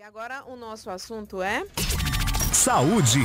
E agora o nosso assunto é Saúde.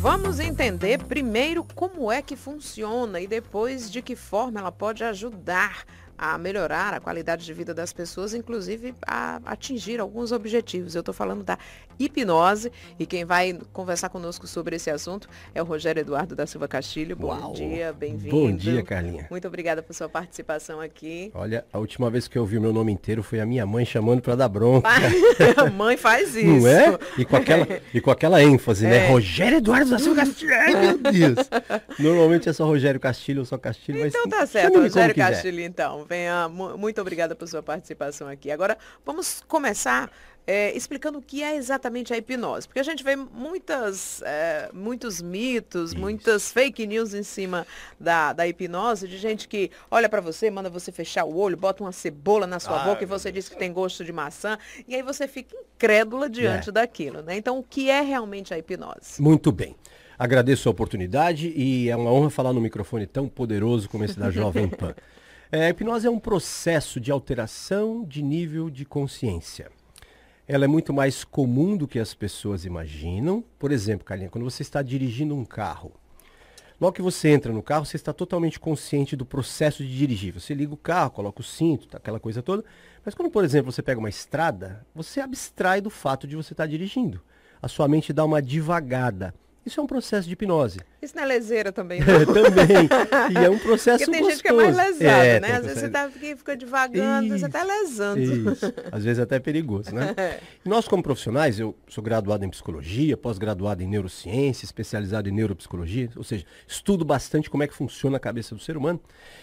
Vamos entender primeiro como é que funciona e depois de que forma ela pode ajudar a melhorar a qualidade de vida das pessoas, inclusive a atingir alguns objetivos. Eu estou falando da hipnose e quem vai conversar conosco sobre esse assunto é o Rogério Eduardo da Silva Castilho. Bom Uau. dia, bem-vindo. Bom dia, Carlinha. Muito obrigada por sua participação aqui. Olha, a última vez que eu ouvi o meu nome inteiro foi a minha mãe chamando para dar bronca. Mãe faz isso. Não é? E com aquela, e com aquela ênfase, É. né? Rogério Eduardo da Silva Castilho. Ai, meu Deus. Normalmente é só Rogério Castilho ou só Castilho, mas Então tá certo, Rogério. Castilho, então. Venha, mu- muito obrigada por sua participação aqui. Agora, vamos começar é, explicando o que é exatamente a hipnose. Porque a gente vê muitas, é, muitos mitos, muitas fake news em cima da, da hipnose, de gente que olha pra você, manda você fechar o olho, bota uma cebola na sua Ai, boca e você diz que tem gosto de maçã, e aí você fica incrédula diante É. daquilo, né? Então, o que é realmente a hipnose? Muito bem. Agradeço a oportunidade e é uma honra falar no microfone tão poderoso como esse da Jovem Pan. É, a hipnose é um processo de alteração de nível de consciência. Ela é muito mais comum do que as pessoas imaginam. Por exemplo, Carlinha, quando você está dirigindo um carro, logo que você entra no carro, você está totalmente consciente do processo de dirigir. Você liga o carro, coloca o cinto, tá, aquela coisa toda. Mas quando, por exemplo, você pega uma estrada, você abstrai do fato de você estar dirigindo. A sua mente dá uma divagada. Isso é um processo de hipnose. Isso não é leseira também, não? Também. E é um processo Porque tem gostoso. gente que é mais lesada, É, né? Às vezes você tá, fica, devagando, você tá lesando. Isso. Às vezes até é perigoso, né? E nós, como profissionais, eu sou graduado em psicologia, pós-graduado em neurociência, especializado em neuropsicologia, ou seja, estudo bastante como é que funciona a cabeça do ser humano.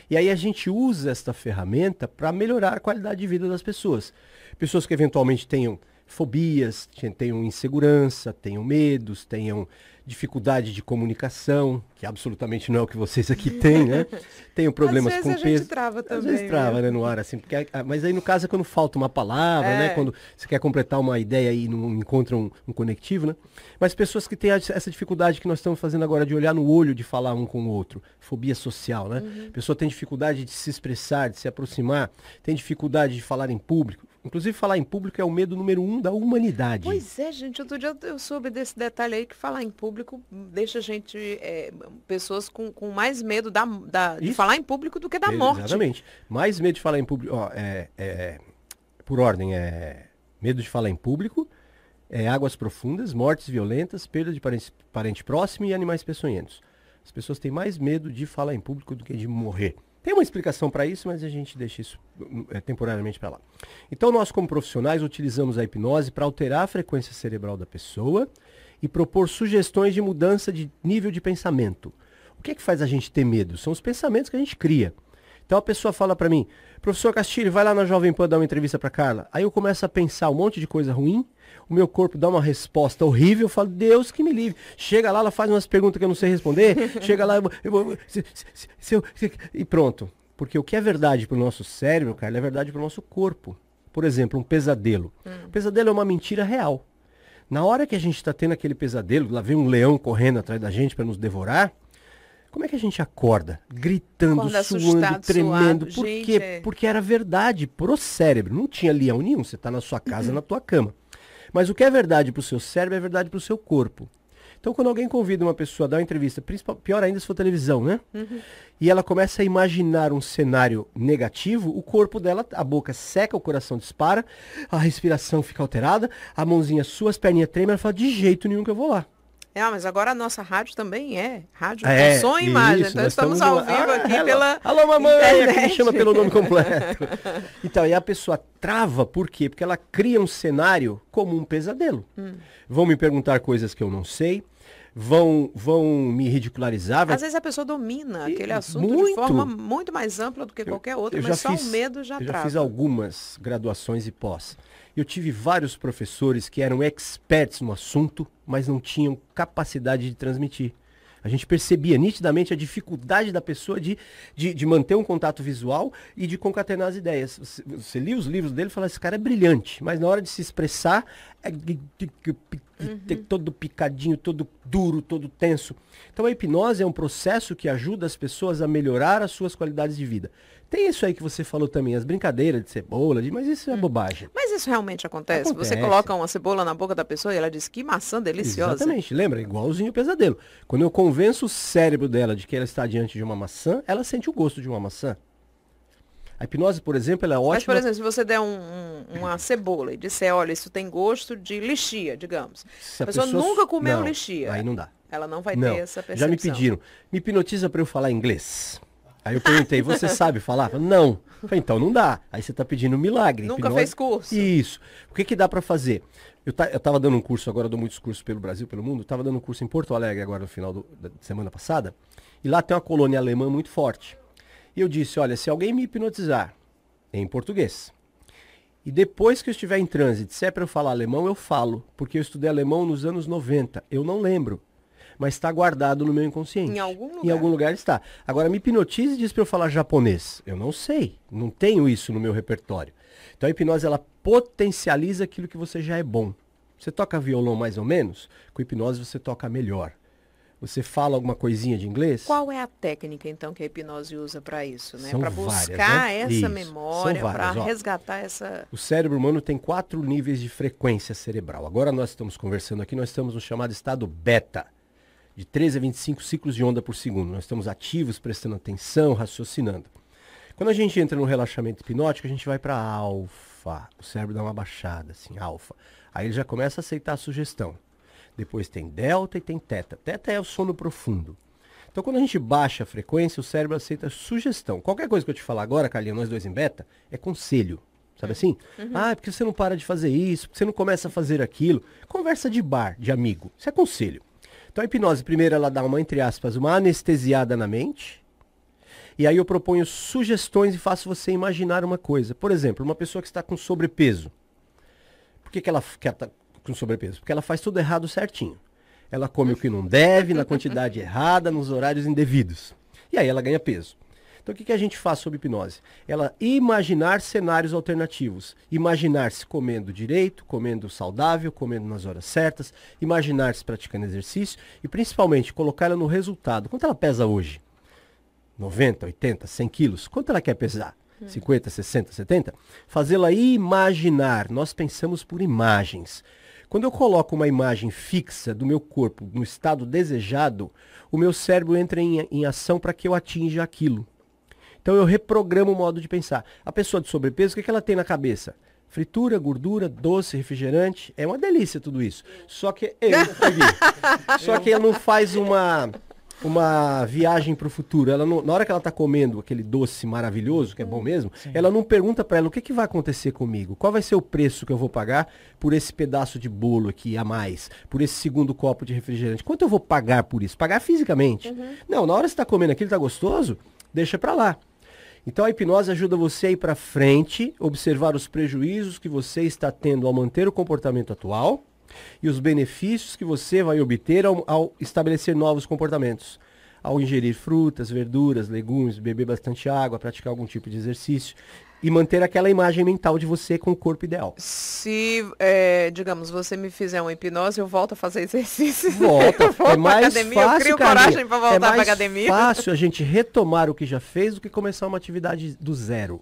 E aí a gente usa esta ferramenta para melhorar a qualidade de vida das pessoas. Pessoas que eventualmente tenham fobias, tenham insegurança, tenham medos, tenham dificuldade de comunicação, que absolutamente não é o que vocês aqui têm, né? Tenham problemas vezes com a gente peso. trava Às também, vezes trava, viu? né, no ar, assim, porque, ah, mas aí no caso é quando falta uma palavra, É. né, quando você quer completar uma ideia e não encontra um, um conectivo, né, mas pessoas que têm essa dificuldade que nós estamos fazendo agora de olhar no olho, de falar um com o outro, fobia social, né, Uhum. pessoa tem dificuldade de se expressar, de se aproximar, tem dificuldade de falar em público, inclusive falar em público é o medo número um da humanidade. Pois é, gente, outro dia eu soube desse detalhe aí que falar em público deixa a gente, é, pessoas com, com mais medo da, da- de falar em público do que da É, morte. Exatamente. Mais medo de falar em público. Ó, é, é, por ordem, é medo de falar em público, é, águas profundas, mortes violentas, perda de parente, parente próximo e animais peçonhentos. As pessoas têm mais medo de falar em público do que de morrer. Tem uma explicação para isso, mas a gente deixa isso é, temporariamente para lá. Então, nós, como profissionais, utilizamos a hipnose para alterar a frequência cerebral da pessoa e propor sugestões de mudança de nível de pensamento. O que é que faz a gente ter medo? São os pensamentos que a gente cria. Então a pessoa fala para mim, professor Castilho, vai lá na Jovem Pan dar uma entrevista para Carla. Aí eu começo a pensar um monte de coisa ruim, o meu corpo dá uma resposta horrível, eu falo, Deus que me livre. Chega lá, ela faz umas perguntas que eu não sei responder, chega lá, eu, vou- eu, se- se- se- e pronto. Porque o que é verdade para o nosso cérebro, Carla, é verdade para o nosso corpo. Por exemplo, um pesadelo. Um pesadelo é uma mentira real. Na hora que a gente está tendo aquele pesadelo, lá vem um leão correndo atrás da gente para nos devorar, como é que a gente acorda? Gritando, Acorda suando, assustado, tremendo. suado. Por Gente, quê? é. Porque era verdade pro cérebro. Não tinha leão nenhum. Você está na sua casa, na tua cama. Mas o que é verdade pro seu cérebro é verdade pro seu corpo. Então, quando alguém convida uma pessoa a dar uma entrevista, principal, pior ainda se for televisão, né? E ela começa a imaginar um cenário negativo, o corpo dela, a boca seca, o coração dispara, a respiração fica alterada, a mãozinha sua, as perninhas tremem, ela fala, de jeito nenhum que eu vou lá. É, mas agora a nossa rádio também é rádio É, com som e imagem. então nós estamos ao vivo Ah, aqui alô, pela Alô, mamãe, aqui me chama pelo nome completo. Então, e a pessoa trava, por quê? Porque ela cria um cenário como um pesadelo. Hum. Vão me perguntar coisas que eu não sei, vão, vão me ridicularizar. vai- Às vezes a pessoa domina E- aquele assunto de muito. forma muito mais ampla do que qualquer outra, eu mas só fiz- o medo já eu trava. já fiz algumas graduações e pós. Eu tive vários professores que eram experts no assunto, mas não tinham capacidade de transmitir. A gente percebia nitidamente a dificuldade da pessoa de, de, de manter um contato visual e de concatenar as ideias. Você, você lia os livros dele e fala, esse cara é brilhante, mas na hora de se expressar, é todo picadinho, todo duro, todo tenso. Então a hipnose é um processo que ajuda as pessoas a melhorar as suas qualidades de vida. Tem isso aí que você falou também, as brincadeiras de cebola, de, mas isso é bobagem. Mas isso realmente acontece? Você Acontece. coloca uma cebola na boca da pessoa e ela diz que maçã deliciosa. Exatamente, lembra? Igualzinho o pesadelo. Quando eu convenço o cérebro dela de que ela está diante de uma maçã, ela sente o gosto de uma maçã. A hipnose, por exemplo, ela é ótima. Mas, por exemplo, se você der um- um- uma cebola e disser, olha, isso tem gosto de lixia, digamos. Se a pessoa nunca comeu Não, lixia. Aí não dá. Ela não vai Não, ter essa percepção. já me pediram. Me hipnotiza para eu falar inglês. Aí eu perguntei, você sabe falar? Não. Falei, então não dá. Aí você está pedindo um milagre. Nunca Hipnose- fez curso. Isso. O que que dá para fazer? Eu, ta, eu tava dando um curso, agora eu dou muitos cursos pelo Brasil, pelo mundo. Tava dando um curso em Porto Alegre agora no final do- da semana passada. E lá tem uma colônia alemã muito forte. E eu disse, olha, se alguém me hipnotizar em português, e depois que eu estiver em trânsito, se é para eu falar alemão, eu falo, porque eu estudei alemão nos anos 90. Eu não lembro, mas está guardado no meu inconsciente. Em algum Em lugar. algum lugar está. Agora me hipnotize e diz para eu falar japonês. Eu não sei, não tenho isso no meu repertório. Então a hipnose ela potencializa aquilo que você já é bom. Você toca violão mais ou menos, com hipnose você toca melhor. Você fala alguma coisinha de inglês? Qual é a técnica, então, que a hipnose usa para isso, né? Para várias, buscar né? essa Isso, memória, para resgatar essa. O cérebro humano tem quatro níveis de frequência cerebral. Agora nós estamos conversando aqui, nós estamos no chamado estado beta, de 13 a 25 ciclos de onda por segundo. Nós estamos ativos, prestando atenção, raciocinando. Quando a gente entra no relaxamento hipnótico, a gente vai para alfa. O cérebro dá uma baixada, assim, alfa. Aí ele já começa a aceitar a sugestão. Depois tem delta e tem teta. Teta é o sono profundo. Então, quando a gente baixa a frequência, o cérebro aceita sugestão. Qualquer coisa que eu te falar agora, Carlinha, nós dois em beta, é conselho. Sabe assim? Ah, é porque você não para de fazer isso, porque você não começa a fazer aquilo. Conversa de bar, de amigo. Isso é conselho. Então, a hipnose, primeiro, ela dá uma, entre aspas, uma anestesiada na mente. E aí eu proponho sugestões e faço você imaginar uma coisa. Por exemplo, uma pessoa que está com sobrepeso. Por que, que ela está com sobrepeso? Porque ela faz tudo errado certinho. Ela come o que não deve, na quantidade errada, nos horários indevidos. E aí ela ganha peso. Então o que, que a gente faz sob hipnose? Ela imaginar cenários alternativos. Imaginar-se comendo direito, comendo saudável, comendo nas horas certas, imaginar-se praticando exercício e principalmente colocar ela no resultado. Quanto ela pesa hoje? 90, 80, 100 quilos. Quanto ela quer pesar? 50, 60, 70? Fazê-la imaginar. Nós pensamos por imagens. Quando eu coloco uma imagem fixa do meu corpo no estado desejado, o meu cérebro entra em, em ação para que eu atinja aquilo. Então eu reprogramo o modo de pensar. A pessoa de sobrepeso, o que, que ela tem na cabeça? Fritura, gordura, doce, refrigerante. É uma delícia tudo isso. Só que. Eu. Só que ela não faz uma, uma viagem para o futuro. Ela não- na hora que ela está comendo aquele doce maravilhoso, que é bom mesmo, ela não pergunta para ela o que, que vai acontecer comigo. Qual vai ser o preço que eu vou pagar por esse pedaço de bolo aqui a mais? Por esse segundo copo de refrigerante? Quanto eu vou pagar por isso? Pagar fisicamente. Não, na hora que você está comendo aquilo, está gostoso, deixa para lá. Então a hipnose ajuda você a ir para frente, observar os prejuízos que você está tendo ao manter o comportamento atual e os benefícios que você vai obter ao, ao estabelecer novos comportamentos. Ao ingerir frutas, verduras, legumes, beber bastante água, praticar algum tipo de exercício e manter aquela imagem mental de você com o corpo ideal. Se, é, digamos, você me fizer uma hipnose, eu volto a fazer exercício. Volta, Eu volto é mais academia, eu fácil, crio Carlinha. coragem para voltar é mais pra academia. fácil a gente retomar o que já fez do que começar uma atividade do zero.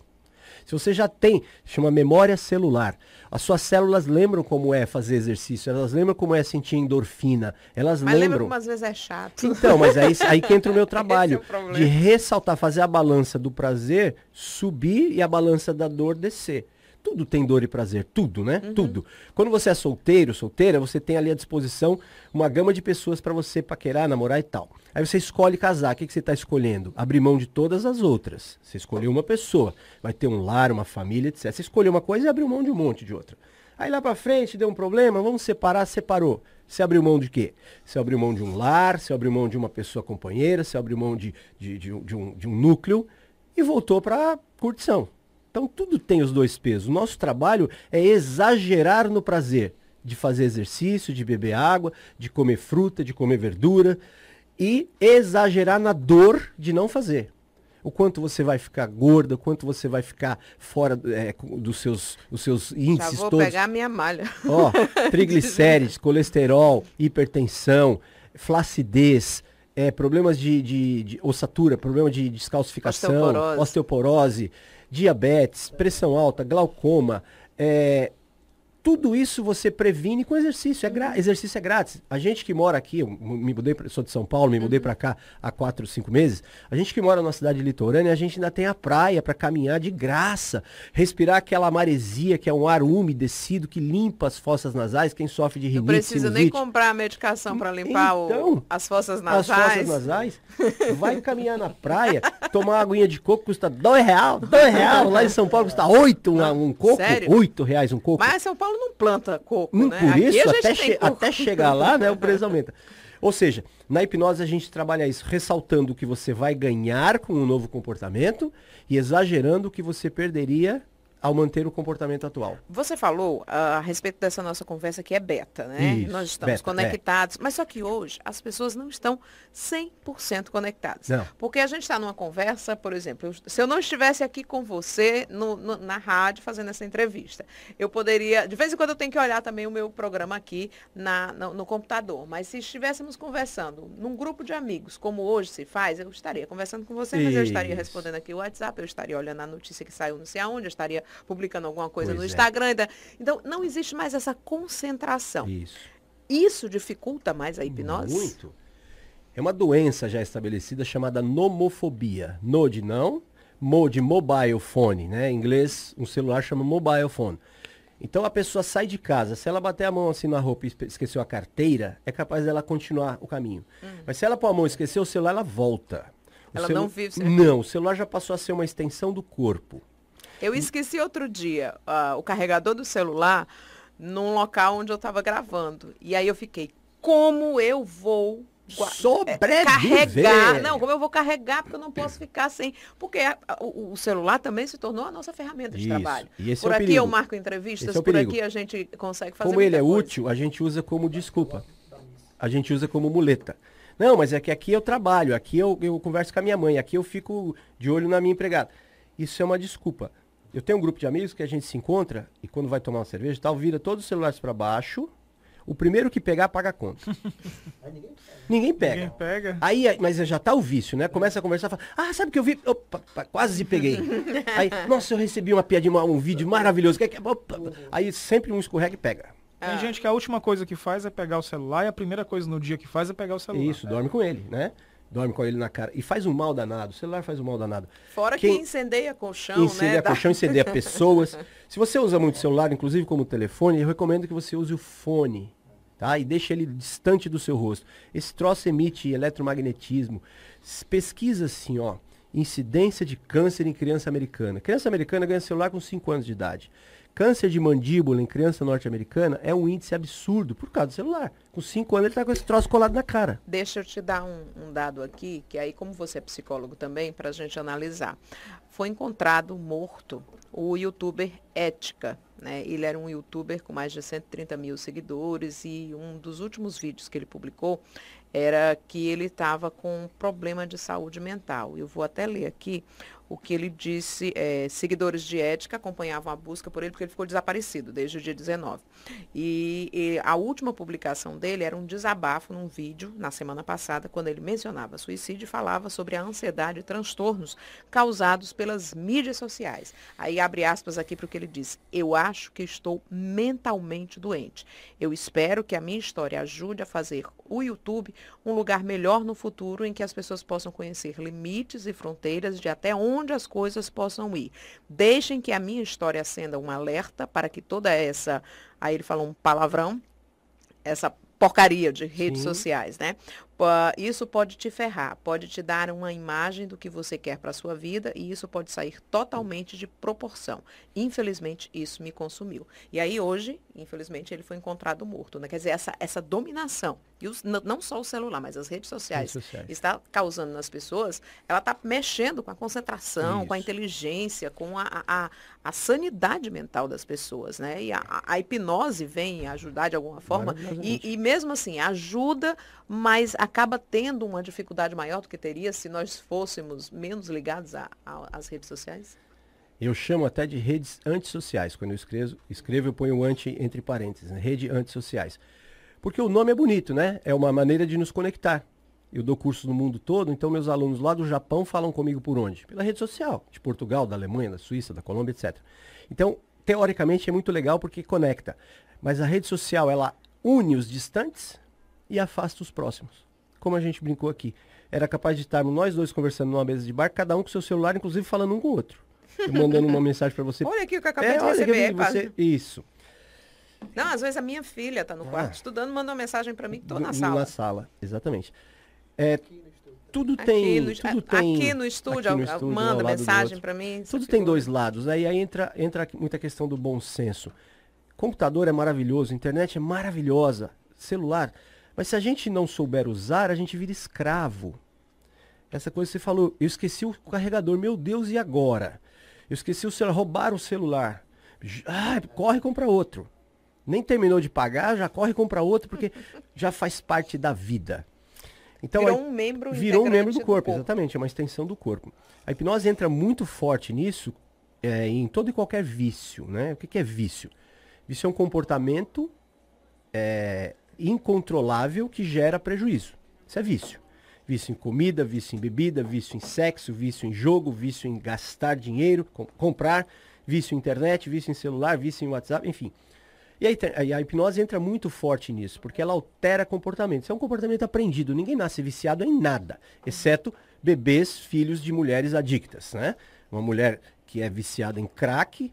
Se você já tem, chama memória celular. As suas células lembram como é fazer exercício, elas lembram como é sentir endorfina, elas Mas lembra lembram. como às vezes é chato. Então, mas aí, aí que entra o meu trabalho. É o de ressaltar, fazer a balança do prazer subir e a balança da dor descer. Tudo tem dor e prazer, tudo, né? Uhum. Tudo. Quando você é solteiro, solteira, você tem ali à disposição uma gama de pessoas para você paquerar, namorar e tal. Aí você escolhe casar. O que, que você está escolhendo? Abrir mão de todas as outras. Você escolheu uma pessoa, vai ter um lar, uma família, etc. Você escolheu uma coisa e abriu mão de um monte de outra. Aí lá pra frente deu um problema, vamos separar, separou. Você abriu mão de quê? Você abriu mão de um lar, você abriu mão de uma pessoa companheira, você abriu mão de, de, de, um- de um, de um núcleo e voltou pra curtição. Então tudo tem os dois pesos. O nosso trabalho é exagerar no prazer de fazer exercício, de beber água, de comer fruta, de comer verdura e exagerar na dor de não fazer. O quanto você vai ficar gorda, o quanto você vai ficar fora é, dos seus, os seus Já índices vou todos. pegar minha malha. Ó, triglicérides, colesterol, hipertensão, flacidez, é, problemas de, de, de ossatura, problema de descalcificação, Osteoporose. osteoporose, diabetes, pressão alta, glaucoma, é, tudo isso você previne com exercício. É exercício é grátis. A gente que mora aqui, eu me mudei, pra- sou de São Paulo, me mudei para cá há quatro, cinco meses. A gente que mora numa cidade litorânea, a gente ainda tem a praia para caminhar de graça, respirar aquela maresia, que é um ar umedecido que limpa as fossas nasais. Quem sofre de Não rinite, precisa nem comprar a medicação para limpar o- Então, as fossas as nasais. fossas nasais, vai caminhar na praia, tomar uma aguinha de coco custa dois real, dois real. Lá em São Paulo custa oito um, um coco, sério? oito reais um coco. Mas São Paulo não planta coco, Hum, né? Por Aqui isso, até, che- coco. até chegar lá, né, o preço aumenta. Ou seja, na hipnose a gente trabalha isso, ressaltando o que você vai ganhar com um novo comportamento e exagerando o que você perderia ao manter o comportamento atual. Você falou ah, a respeito dessa nossa conversa que é beta, né? Isso, Nós estamos beta, conectados, mas só que hoje as pessoas não estão 100% conectadas. Não. Porque a gente está numa conversa, por exemplo, se eu não estivesse aqui com você no- no- na rádio fazendo essa entrevista, eu poderia, de vez em quando eu tenho que olhar também o meu programa aqui na, no, no computador, mas se estivéssemos conversando num grupo de amigos, como hoje se faz, eu estaria conversando com você, mas eu estaria Isso. respondendo aqui o WhatsApp, eu estaria olhando a notícia que saiu não sei aonde, eu estaria publicando alguma coisa Pois no é. Instagram. Então, não existe mais essa concentração. Isso. Isso dificulta mais a hipnose? Muito. É uma doença já estabelecida chamada nomofobia. No de não, mo de mobile phone, né? Em inglês, um celular chama mobile phone. Então a pessoa sai de casa, se ela bater a mão assim na roupa e esqueceu a carteira, é capaz dela continuar o caminho. Mas se ela pôr a mão e esquecer o celular, ela volta. O Ela celu- não vive sem Não, o celular já passou a ser uma extensão do corpo. Eu esqueci outro dia ah, o carregador do celular num local onde eu estava gravando. E aí eu fiquei, como eu vou gua- Sobreviver. carregar? Não, como eu vou carregar porque eu não posso ficar sem. Porque a- o, o celular também se tornou a nossa ferramenta de Isso. trabalho. Esse por é aqui perigo. eu marco entrevistas, é por perigo. aqui a gente consegue fazer Como ele é coisa. útil, a gente usa como desculpa. A gente usa como muleta. Não, mas é que aqui eu trabalho, aqui eu, eu converso com a minha mãe, aqui eu fico de olho na minha empregada. Isso é uma desculpa. Eu tenho um grupo de amigos que a gente se encontra e quando vai tomar uma cerveja e tal, vira todos os celulares para baixo. O primeiro que pegar, paga a conta. Ninguém pega. Ninguém pega. Aí, aí- mas já tá o vício, né? Começa a conversar, fala, ah, sabe o que eu vi? Opa, pa- quase peguei. Aí, nossa, eu recebi uma piadinha, um vídeo maravilhoso. Que- que- opa. Aí sempre um escorrega e pega. Tem gente que a última coisa que faz é pegar o celular e a primeira coisa no dia que faz é pegar o celular. Isso, dorme com ele, né? Dorme com ele na cara. E faz um mal danado. O celular faz um mal danado. Fora Quem- que incendeia colchão, Incendeia né? Colchão, incendeia pessoas. Se você usa muito celular, inclusive como telefone, eu recomendo que você use o fone, tá? E deixe ele distante do seu rosto. Esse troço emite eletromagnetismo. Pesquisa assim, ó, incidência de câncer em criança americana. Criança americana ganha celular com 5 anos de idade. Câncer de mandíbula em criança norte-americana é um índice absurdo por causa do celular. Com 5 anos ele tá com esse troço colado na cara. Deixa eu te dar um, um dado aqui, que aí, como você é psicólogo também, para a gente analisar. Foi encontrado morto o youtuber Ética. Né? Ele era um youtuber com mais de 130 mil seguidores e um dos últimos vídeos que ele publicou era que ele estava com um problema de saúde mental. Eu vou até ler aqui o que ele disse. eh, seguidores de Ética acompanhavam a busca por ele porque ele ficou desaparecido desde o dia 19. E, e a última publicação dele era um desabafo num vídeo na semana passada, quando ele mencionava suicídio e falava sobre a ansiedade e transtornos causados pelas mídias sociais. Aí abre aspas aqui para o que ele diz. Eu acho que estou mentalmente doente. Eu espero que a minha história ajude a fazer o YouTube um lugar melhor no futuro em que as pessoas possam conhecer limites e fronteiras de até onde as coisas possam ir. Deixem que a minha história acenda um alerta para que toda essa, aí ele falou um palavrão, essa porcaria de redes Sim. sociais, né? Isso pode te ferrar, pode te dar uma imagem do que você quer para a sua vida e isso pode sair totalmente de proporção. Infelizmente, isso me consumiu. E aí hoje, infelizmente, ele foi encontrado morto, né? Quer dizer, essa, essa dominação, e os- não só o celular, mas as redes sociais, Redes sociais. está causando nas pessoas, ela está mexendo com a concentração, com a Isso. inteligência, com a, a, a sanidade mental das pessoas, né? E a, a- a hipnose vem ajudar de alguma forma, e, e mesmo assim, ajuda, mas acaba tendo uma dificuldade maior do que teria se nós fôssemos menos ligados às redes sociais? Eu chamo até de redes antissociais. Quando eu escrevo, escrevo eu ponho anti entre parênteses, né? rede antissociais. Porque o nome é bonito, né? É uma maneira de nos conectar. Eu dou cursos no mundo todo, então meus alunos lá do Japão falam comigo por onde? Pela rede social, de Portugal, da Alemanha, da Suíça, da Colômbia, etc. Então, teoricamente é muito legal porque conecta. Mas a rede social, ela une os distantes e afasta os próximos. Como a gente brincou aqui. Era capaz de estarmos nós dois conversando numa mesa de bar, cada um com seu celular, inclusive falando um com o outro. Mandando uma mensagem para você. Olha aqui o que eu acabei É, de que receber. você... Isso. Não, às vezes a minha filha tá no quarto Ah. estudando, manda uma mensagem para mim, tô na No- sala. Na sala, exatamente. É, tudo Aqui tem, no, tudo tem aqui no estúdio, aqui no estúdio, manda mensagem para mim. Tudo tem figura. dois lados. Aí, aí entra, entra muita questão do bom senso. Computador é maravilhoso, internet é maravilhosa, celular. Mas se a gente não souber usar, a gente vira escravo. Essa coisa que você falou, eu esqueci o carregador, meu Deus, e agora? Eu esqueci o celular, roubaram o celular. Ah, corre e compra outro. Nem terminou de pagar, já corre e compra outro, porque já faz parte da vida. Então, Virou um membro Virou um membro integrante do corpo, exatamente, é uma extensão do corpo. A hipnose entra muito forte nisso, é, em todo e qualquer vício, né? O que, que é vício? Vício é um comportamento é, incontrolável que gera prejuízo. Isso é vício. Vício em comida, vício em bebida, vício em sexo, vício em jogo, vício em gastar dinheiro, com- comprar, vício em internet, vício em celular, vício em WhatsApp, enfim. E aí a hipnose entra muito forte nisso, porque ela altera comportamento. Isso é um comportamento aprendido. Ninguém nasce viciado em nada, exceto bebês, filhos de mulheres adictas, né? Uma mulher que é viciada em crack,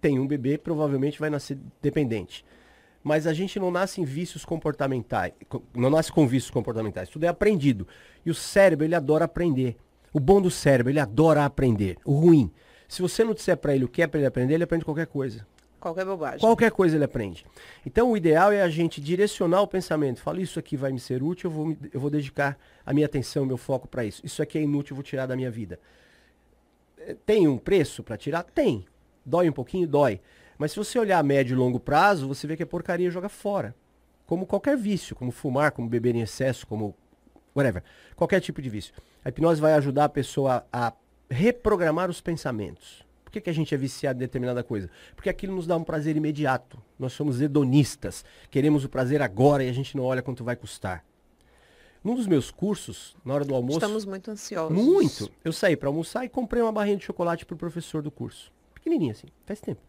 tem um bebê, provavelmente vai nascer dependente. Mas a gente não nasce em vícios comportamentais, co- não nasce com vícios comportamentais, tudo é aprendido. E o cérebro, ele adora aprender. O bom do cérebro, ele adora aprender. O ruim, se você não disser para ele o que é para ele aprender, ele aprende qualquer coisa. Qualquer bobagem. Qualquer coisa ele aprende. Então o ideal é a gente direcionar o pensamento. Fala, isso aqui vai me ser útil, eu vou, me- eu vou dedicar a minha atenção, meu foco para isso. Isso aqui é inútil, eu vou tirar da minha vida. Eh, Tem um preço para tirar? Tem. Dói um pouquinho? Dói. Mas se você olhar a médio e longo prazo, você vê que é porcaria joga fora. Como qualquer vício, como fumar, como beber em excesso, como whatever. Qualquer tipo de vício. A hipnose vai ajudar a pessoa a reprogramar os pensamentos. Por que, que a gente é viciado em determinada coisa? Porque aquilo nos dá um prazer imediato. Nós somos hedonistas. Queremos o prazer agora e a gente não olha quanto vai custar. Num dos meus cursos, na hora do almoço. Estamos muito ansiosos. Muito. Eu saí para almoçar e comprei uma barrinha de chocolate pro professor do curso. Pequenininha assim, faz tempo.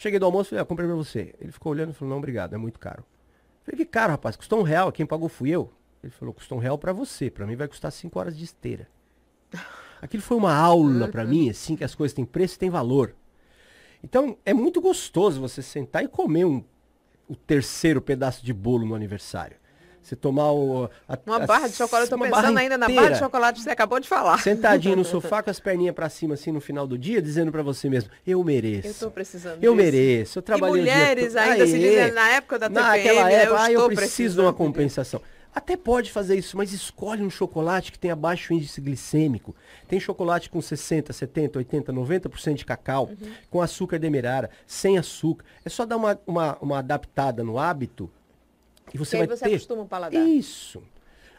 Cheguei do almoço e falei, ah, comprei pra você. Ele ficou olhando e falou, não, obrigado, é muito caro. Falei, que caro, rapaz, custou um real, quem pagou fui eu. Ele falou, custou um real pra você, pra mim vai custar cinco horas de esteira. Aquilo foi uma aula pra mim, assim, que as coisas têm preço e têm valor. Então, é muito gostoso você sentar e comer um, o terceiro pedaço de bolo no aniversário. Você tomar o... a- Uma a- barra de chocolate, eu tô pensando ainda na barra de chocolate que você acabou de falar. sentadinho no sofá com as perninhas pra cima assim no final do dia, dizendo pra você mesmo, eu mereço. Eu tô precisando Eu disso. mereço, eu E trabalhei dia mulheres ainda se Aê! dizem na época da TPM, Naquela época, eu ah, eu preciso de uma compensação. Até pode fazer isso, mas escolhe um chocolate que tenha baixo índice glicêmico. Tem chocolate com 60, 70, 80, 90% de cacau, Uhum. com açúcar demerara, sem açúcar. É só dar uma, uma, uma adaptada no hábito e você E aí vai você ter... acostuma o paladar. Isso.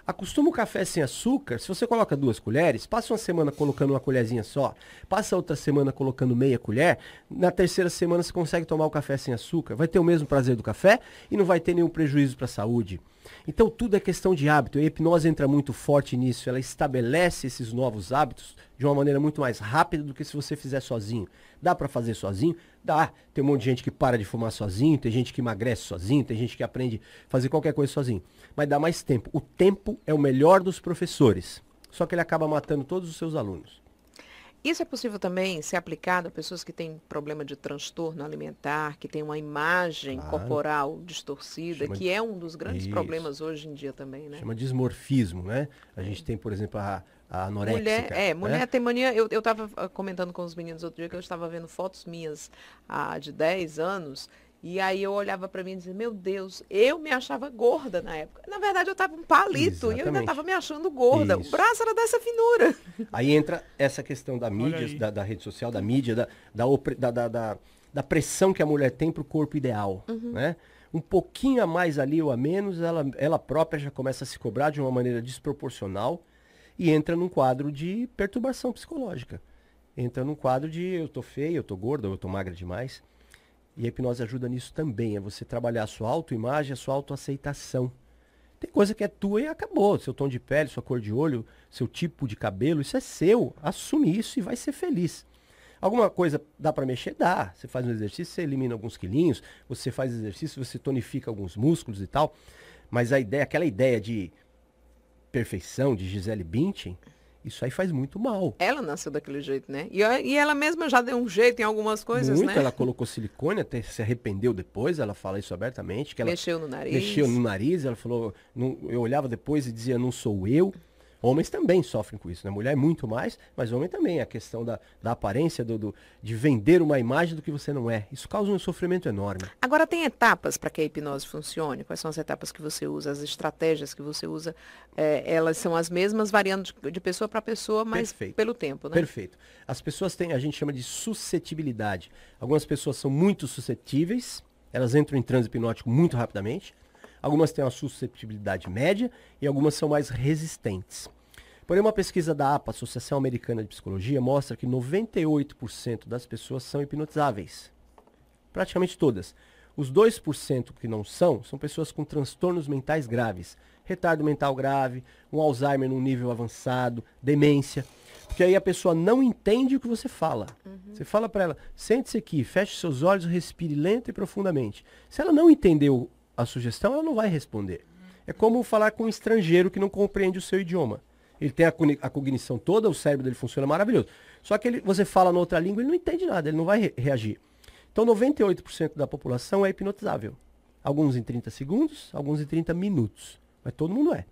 Acostuma o café sem açúcar. Se você coloca duas colheres, passa uma semana colocando uma colherzinha só, passa outra semana colocando meia colher, na terceira semana você consegue tomar o café sem açúcar. Vai ter o mesmo prazer do café e não vai ter nenhum prejuízo para a saúde. Então tudo é questão de hábito. E a hipnose entra muito forte nisso. Ela estabelece esses novos hábitos de uma maneira muito mais rápida do que se você fizer sozinho. Dá para fazer sozinho? Dá. Tem um monte de gente que para de fumar sozinho, tem gente que emagrece sozinho, tem gente que aprende a fazer qualquer coisa sozinho. Mas dá mais tempo. O tempo é o melhor dos professores. Só que ele acaba matando todos os seus alunos. Isso é possível também ser aplicado a pessoas que têm problema de transtorno alimentar, que têm uma imagem Claro. corporal distorcida, Chama que é um dos grandes Isso. problemas hoje em dia também, né? Chama dismorfismo, né? A gente tem, por exemplo, a, a. Mulher, é, mulher né? tem mania. Eu, eu tava ah, comentando com os meninos outro dia que eu estava vendo fotos minhas ah, de 10 anos. E aí eu olhava para mim e dizia, meu Deus, eu me achava gorda na época. Na verdade, eu tava um palito e eu ainda Exatamente. estava me achando gorda. Isso. O braço era dessa finura. Aí entra essa questão da mídia, da, da rede social, da mídia, da, da, da, da, da- da pressão que a mulher tem para o corpo ideal. Né? Um pouquinho a mais ali ou a menos, ela, ela própria já começa a se cobrar de uma maneira desproporcional e entra num quadro de perturbação psicológica. Entra num quadro de eu tô feia, eu tô gorda, eu tô magra demais. E a hipnose ajuda nisso também, é você trabalhar a sua autoimagem, a sua autoaceitação. Tem coisa que é tua e acabou. Seu tom de pele, sua cor de olho, seu tipo de cabelo, isso é seu. Assume isso e vai ser feliz. Alguma coisa dá para mexer? Dá. Você faz um exercício, você elimina alguns quilinhos, você faz exercício, você tonifica alguns músculos e tal. Mas a ideia, aquela ideia de perfeição de Gisele Bündchen, isso aí faz muito mal. Ela nasceu daquele jeito, né? E, e ela mesma já deu um jeito em algumas coisas, muito, né? ela colocou silicone, até se arrependeu depois, ela fala isso abertamente. Que ela mexeu no nariz. Mexeu no nariz, ela falou, não, eu olhava depois e dizia, não sou eu. Homens também sofrem com isso, né? Mulher muito mais, mas homem também. A questão da, da aparência, do, do, de vender uma imagem do que você não é. Isso causa um sofrimento enorme. Agora, tem etapas para que a hipnose funcione? Quais são as etapas que você usa, as estratégias que você usa? É, elas são as mesmas, variando de, de pessoa para pessoa, mas Perfeito. pelo tempo, né? Perfeito. As pessoas têm, a gente chama de suscetibilidade. Algumas pessoas são muito suscetíveis, elas entram em transe hipnótico muito rapidamente. Algumas têm uma suscetibilidade média e algumas são mais resistentes. Porém, uma pesquisa da APA, Associação Americana de Psicologia, mostra que 98% das pessoas são hipnotizáveis. Praticamente todas. Os 2% que não são, são pessoas com transtornos mentais graves. Retardo mental grave, um Alzheimer num nível avançado, demência. Porque aí a pessoa não entende o que você fala. Uhum. Você fala para ela, sente-se aqui, feche seus olhos, respire lento e profundamente. Se ela não entendeu a sugestão, ela não vai responder. É como falar com um estrangeiro que não compreende o seu idioma. Ele tem a, a cognição toda, o cérebro dele funciona maravilhoso. Só que ele, você fala noutra língua, ele não entende nada, ele não vai re reagir. Então 98% da população é hipnotizável. Alguns em 30 segundos, alguns em 30 minutos. Mas todo mundo é.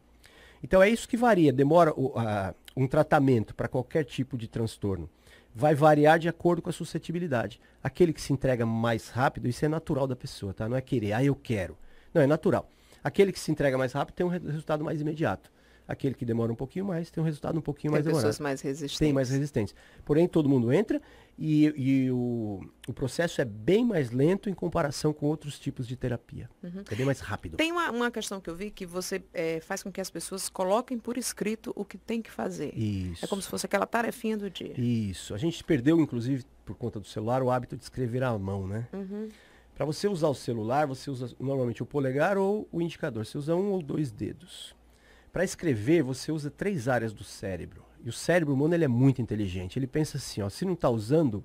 Então é isso que varia. Demora o, a, um tratamento para qualquer tipo de transtorno. Vai variar de acordo com a suscetibilidade. Aquele que se entrega mais rápido, isso é natural da pessoa, tá? Não é querer, ah, eu quero. Não, é natural. Aquele que se entrega mais rápido tem um resultado mais imediato. Aquele que demora um pouquinho mais tem um resultado um pouquinho tem mais demorado. pessoas mais resistentes. Tem mais resistentes. Porém, todo mundo entra e, e o, o, processo é bem mais lento em comparação com outros tipos de terapia. Uhum. É bem mais rápido. Tem uma, uma questão que eu vi que você é, faz com que as pessoas coloquem por escrito o que tem que fazer. Isso. É como se fosse aquela tarefinha do dia. Isso. A gente perdeu, inclusive, por conta do celular, o hábito de escrever à mão, né? Uhum. Para você usar o celular, você usa normalmente o polegar ou o indicador. Você usa um ou dois dedos. Para escrever, você usa três áreas do cérebro. E o cérebro humano ele é muito inteligente. Ele pensa assim, ó, se não está usando,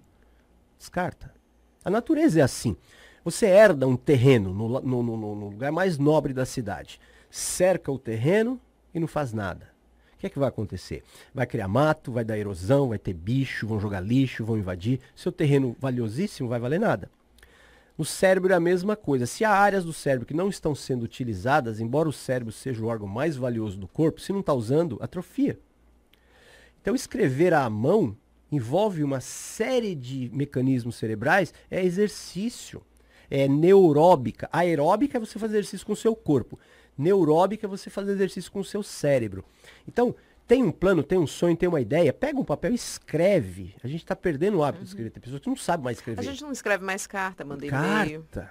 descarta. A natureza é assim. Você herda um terreno no, no, no, no, lugar mais nobre da cidade. Cerca o terreno e não faz nada. O que é que vai acontecer? Vai criar mato, vai dar erosão, vai ter bicho, vão jogar lixo, vão invadir. Seu terreno valiosíssimo vai valer nada. No cérebro é a mesma coisa. Se há áreas do cérebro que não estão sendo utilizadas, embora o cérebro seja o órgão mais valioso do corpo, se não está usando, atrofia. Então, escrever à mão envolve uma série de mecanismos cerebrais, é exercício, é neuróbica. Aeróbica é você fazer exercício com o seu corpo. Neuróbica é você fazer exercício com o seu cérebro. Então, tem um plano, tem um sonho, tem uma ideia, pega um papel e escreve. A gente está perdendo o hábito uhum. de escrever. Tem pessoas que não sabem mais escrever. A gente não escreve mais carta, manda e-mail. Carta.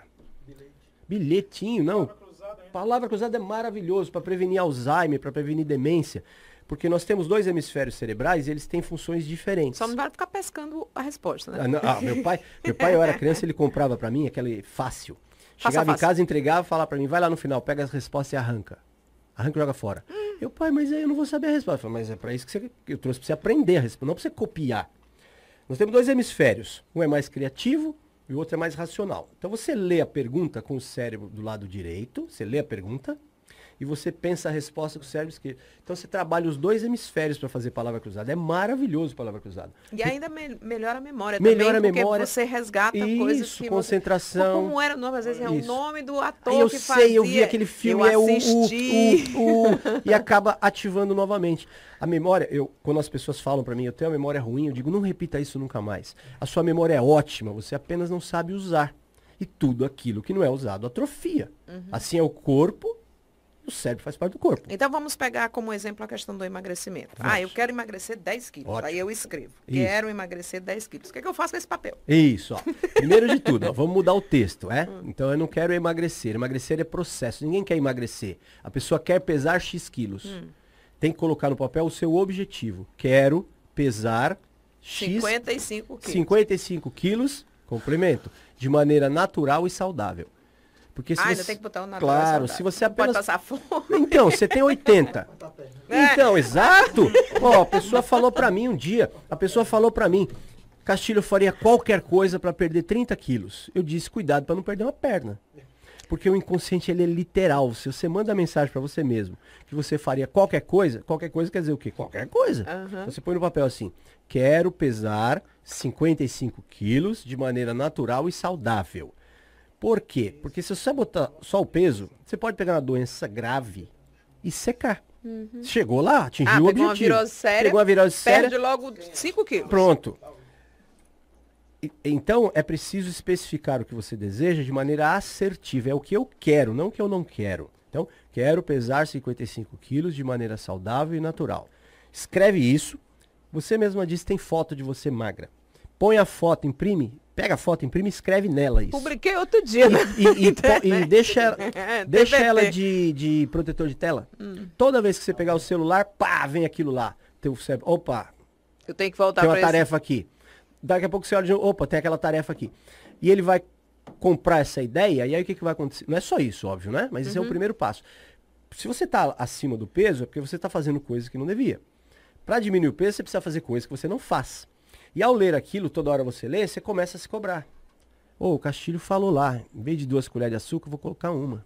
Bilhetinho, não. Palavra cruzada, Palavra cruzada é maravilhoso para prevenir Alzheimer, para prevenir demência. Porque nós temos dois hemisférios cerebrais e eles têm funções diferentes. Só não vale ficar pescando a resposta, né? Ah, não, ah, meu pai, meu pai, eu era criança, ele comprava para mim aquele fácil. Chegava Faça em casa, entregava, falava para mim, vai lá no final, pega as respostas e arranca. Arranca e joga fora. Eu, pai, mas aí eu não vou saber a resposta. Eu mas é para isso que você, eu trouxe para você aprender a resposta, não para você copiar. Nós temos dois hemisférios. Um é mais criativo e o outro é mais racional. Então você lê a pergunta com o cérebro do lado direito, você lê a pergunta, e você pensa a resposta com o cérebro esquerdo. Então você trabalha os dois hemisférios para fazer palavra cruzada. É maravilhoso palavra cruzada. E ainda me melhora a memória melhora também, a memória. você resgata Isso, coisas que concentração. Você... Como era o nome, às vezes é Isso. o nome do ator Aí eu que sei, fazia. eu vi aquele filme, é o, o, o, o, e acaba ativando novamente. A memória, eu, quando as pessoas falam para mim, eu tenho a memória ruim, eu digo, não repita isso nunca mais. A sua memória é ótima, você apenas não sabe usar. E tudo aquilo que não é usado atrofia. Uhum. Assim é o corpo o cérebro faz parte do corpo. Então vamos pegar como exemplo a questão do emagrecimento. Vamos. Ah, eu quero emagrecer 10 quilos. Ótimo. Aí eu escrevo. Isso. Quero emagrecer 10 quilos. O que, é que eu faço com esse papel? Isso, ó. Primeiro de tudo, ó, vamos mudar o texto, é? Hum. Então eu não quero emagrecer. Emagrecer é processo. Ninguém quer emagrecer. A pessoa quer pesar X quilos. Hum. Tem que colocar no papel o seu objetivo. Quero pesar X 55 quilos. 55 quilos, complemento, de maneira natural e saudável. Porque se Ah, você... tem que botar Claro, se você Não pode apenas... passar fome. Então, você tem 80. Então, exato. Ó, a pessoa falou pra mim um dia, a pessoa falou pra mim, Castilho faria qualquer coisa pra perder 30 quilos. Eu disse, cuidado pra não perder uma perna. Porque o inconsciente ele é literal. Se você manda mensagem pra você mesmo que você faria qualquer coisa, qualquer coisa quer dizer o quê? Qualquer coisa. Aham. Você põe no papel assim, quero pesar 55 quilos de maneira natural e saudável. Por quê? Porque se você botar só o peso, você pode pegar uma doença grave e secar. Chegou lá, atingiu Ah, o pegou uma objetivo. virose séria, Pegou uma virose séria, Perde logo 5 quilos. pronto. Então é preciso especificar o que você deseja de maneira assertiva. É o que eu quero, não o que eu não quero. Então, quero pesar 55 quilos de maneira saudável e natural. Escreve isso. Você mesma disse que tem foto de você magra. Põe a foto, imprime, pega a foto, imprime e escreve nela isso. Publiquei outro dia? E, e- e deixa, ela- É, deixa ela de, de protetor de tela. Hum. Toda vez que você pegar o celular, pá, vem aquilo lá. Teu cérebro, opa, Eu tenho que voltar tem uma pra esse- tarefa aqui. Daqui a pouco você olha de opa, tem aquela tarefa aqui. E ele vai comprar essa ideia, e aí o que, que vai acontecer? Não é só isso, óbvio, né? Mas Uhum. esse é o primeiro passo. Se você está acima do peso, é porque você está fazendo coisas que não devia. Para diminuir o peso, você precisa fazer coisas que você não faz. E ao ler aquilo, toda hora você lê, você começa a se cobrar. Ô, o Castilho falou lá, em vez de duas colheres de açúcar, eu vou colocar uma.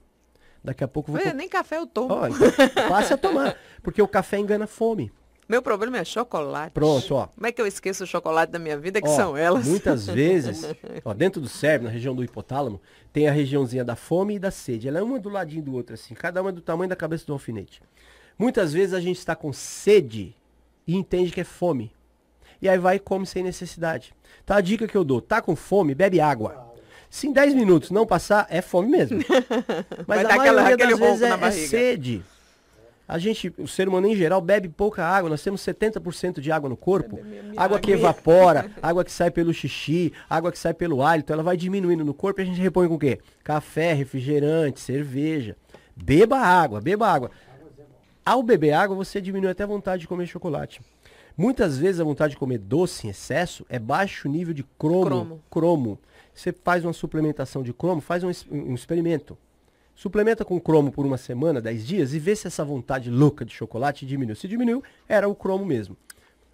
Daqui a pouco eu vou... Co- nem café eu tomo. Então, passe a tomar, porque o café engana a fome. Meu problema é chocolate. Pronto, ó. Como é que eu esqueço o chocolate da minha vida, que Ó, são elas? Muitas vezes, ó, dentro do cérebro, na região do hipotálamo, tem a regiãozinha da fome e da sede. Ela é uma do ladinho do outro, assim, cada uma do tamanho da cabeça do alfinete. Muitas vezes a gente está com sede e entende que é fome. E aí vai e come sem necessidade. Então a dica que eu dou, tá com fome, bebe água. Se em 10 minutos não passar, é fome mesmo. Mas a aquela- maioria aquele das vezes é, na é sede. A gente, o ser humano em geral, bebe pouca água. Nós temos 70% de água no corpo. Água que evapora, água que sai pelo xixi, água que sai pelo hálito. Ela vai diminuindo no corpo e a gente repõe com o quê? Café, refrigerante, cerveja. Beba água, beba água. Ao beber água, você diminui até a vontade de comer chocolate. Muitas vezes a vontade de comer doce em excesso é baixo nível de cromo. Cromo. cromo. Você faz uma suplementação de cromo, faz um, um experimento. Suplementa com cromo por uma semana, 10 dias, e vê se essa vontade louca de chocolate diminuiu. Se diminuiu, era o cromo mesmo.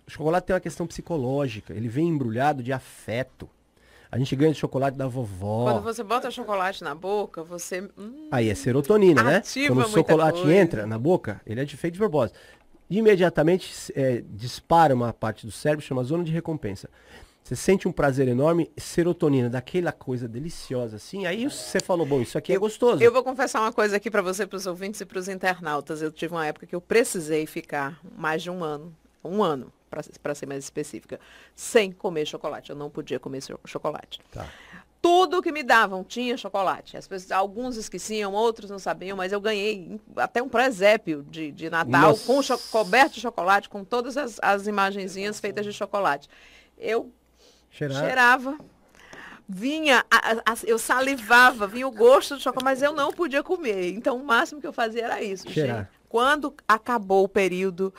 O chocolate tem uma questão psicológica, ele vem embrulhado de afeto. A gente ganha de chocolate da vovó. Quando você bota chocolate na boca, você. hum, Aí é serotonina, né? Quando o chocolate coisa. entra na boca, ele é de- feito de propósito. Imediatamente é, dispara uma parte do cérebro, chama zona de recompensa. Você sente um prazer enorme, serotonina, daquela coisa deliciosa assim. Aí você falou, bom, isso aqui é gostoso. Eu vou confessar uma coisa aqui para você, para os ouvintes e para os internautas. Eu tive uma época que eu precisei ficar mais de um ano, um ano, para ser mais específica, sem comer chocolate. Eu não podia comer cho- chocolate. Tá. Tudo que me davam tinha chocolate. As pessoas, alguns esqueciam, outros não sabiam, mas eu ganhei até um presépio de, de Natal Nossa. com cho- coberto de chocolate, com todas as, as imagenzinhas feitas de chocolate. Eu Cheirar. cheirava, vinha, a- a- eu salivava, vinha o gosto do chocolate, mas eu não podia comer. Então o máximo que eu fazia era isso. Cheirar. Quando acabou o período,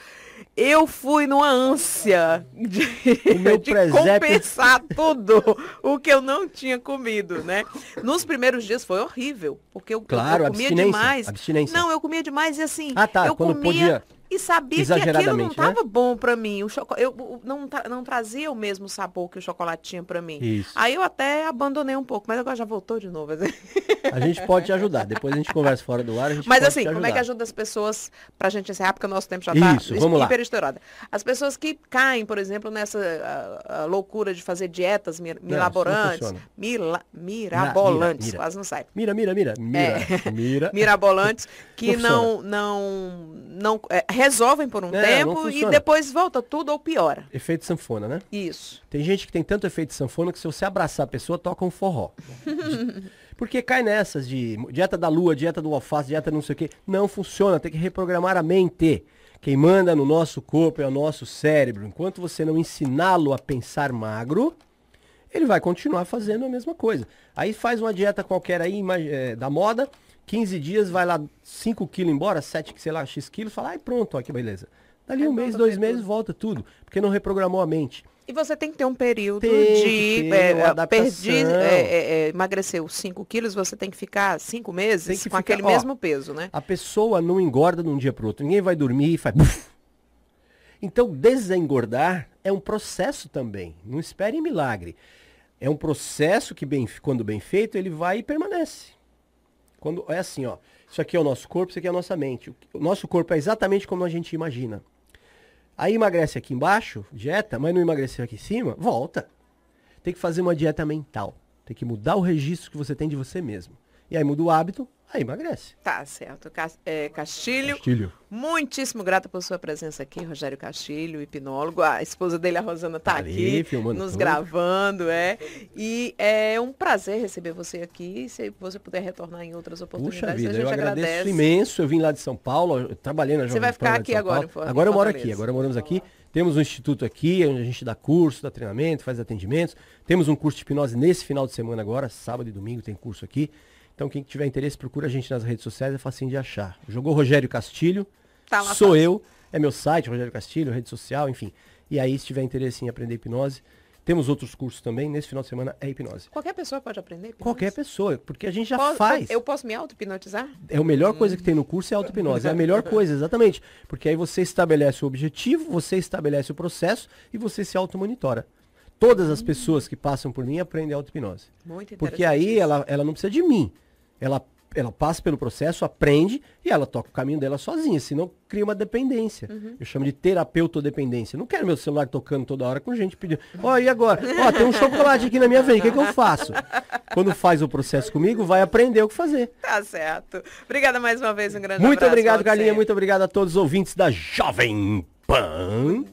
eu fui numa ânsia de, de compensar tudo o que eu não tinha comido, né? Nos primeiros dias foi horrível, porque eu, Claro, eu comia abstinência, demais. abstinência. Não, eu comia demais e assim, Ah, tá, eu quando comia podia e sabia que aquilo não exageradamente, né? estava bom pra mim. O choco... eu, o- não, não trazia o mesmo sabor que o chocolate tinha pra mim. Isso. Aí eu até abandonei um pouco, mas agora já voltou de novo. A gente pode te ajudar. Depois a gente conversa fora do ar, a Mas assim, como é que ajuda as pessoas, pra gente encerrar, porque o nosso tempo já tá lá. hiper estourado. As pessoas que caem, por exemplo, nessa ah, ah, loucura de fazer dietas mi- milaborantes, funciona. mila- mirabolantes, mira. quase não sai. Mira, mira, mira, mira, É. mira. mirabolantes que Não não não não é, resolvem por um É, tempo e depois volta tudo ou piora. Efeito sanfona, né? Isso. Tem gente que tem tanto efeito sanfona que se você abraçar a pessoa, toca um forró. Porque cai nessas de dieta da lua, dieta do alface, dieta não sei o quê. Não funciona, tem que reprogramar a mente. Quem manda no nosso corpo é o nosso cérebro. Enquanto você não ensiná-lo a pensar magro, ele vai continuar fazendo a mesma coisa. Aí faz uma dieta qualquer aí, eh, da moda, 15 dias, vai lá 5 quilos embora, 7, sei lá, X quilos, fala, ai pronto, ó, que beleza. Dali Aí um mês, dois meses, volta tudo. Porque não reprogramou a mente. E você tem que ter um período Tem de é, é, perdi, é, é, é, emagreceu 5 quilos, você tem que ficar 5 meses com ficar- aquele ó, mesmo peso, né? A pessoa não engorda de um dia para outro. Ninguém vai dormir e faz. buf. Então, desengordar é um processo também. Não espere milagre. É um processo que, bem, quando bem feito, ele vai e permanece. Quando é assim, ó. Isso aqui é o nosso corpo, isso aqui é a nossa mente. O- nosso corpo é exatamente como a gente imagina. Aí emagrece aqui embaixo, dieta, mas não emagreceu aqui em cima, volta. Tem que fazer uma dieta mental. Tem que mudar o registro que você tem de você mesmo. E aí muda o hábito, aí emagrece. Tá certo. É, Castilho, Castilho. muitíssimo grata por sua presença aqui, Rogério Castilho, hipnólogo. A esposa dele, a Rosana, tá Ali, aqui, nos tudo. gravando, é. E é um prazer receber você aqui. Se você puder retornar em outras oportunidades, vida, a gente eu agradeço agradece. imenso. Eu vim lá de São Paulo, eu trabalhei na Jovem vai ficar aqui agora, Paulo. Agora eu moro aqui, agora moramos aqui. Temos um instituto aqui, onde a gente dá curso, dá treinamento, faz atendimentos. Temos um curso de hipnose nesse final de semana agora, sábado e domingo tem curso aqui. Então quem tiver interesse, procura a gente nas redes sociais, é facinho de achar. Jogou Rogério Castilho, Tá lá sou fácil. eu, é meu site, Rogério Castilho, rede social, enfim. E aí, se tiver interesse em aprender hipnose, temos outros cursos também. Nesse final de semana é hipnose. Qualquer pessoa pode aprender? hipnose? Qualquer pessoa, porque a gente já Posso- faz. Eu posso me auto-hipnotizar? É a melhor coisa que tem no curso é auto-hipnose. É a melhor coisa, exatamente. Porque aí você estabelece o objetivo, você estabelece o processo e você se auto-monitora. Todas as pessoas que passam por mim aprendem auto-hipnose. Muito interessante. Porque aí ela, ela não precisa de mim. Ela, ela passa pelo processo, aprende e ela toca o caminho dela sozinha. Senão cria uma dependência. Eu chamo de terapeutodependência. Não quero meu celular tocando toda hora com gente pedindo. Ó, e agora? Ó, tem um chocolate aqui na minha veia. O que, que eu faço? Quando faz o processo comigo, vai aprender o que fazer. Tá certo. Obrigada mais uma vez, um grande Muito abraço. obrigado, sempre. Muito obrigado a todos os ouvintes da Jovem Pan.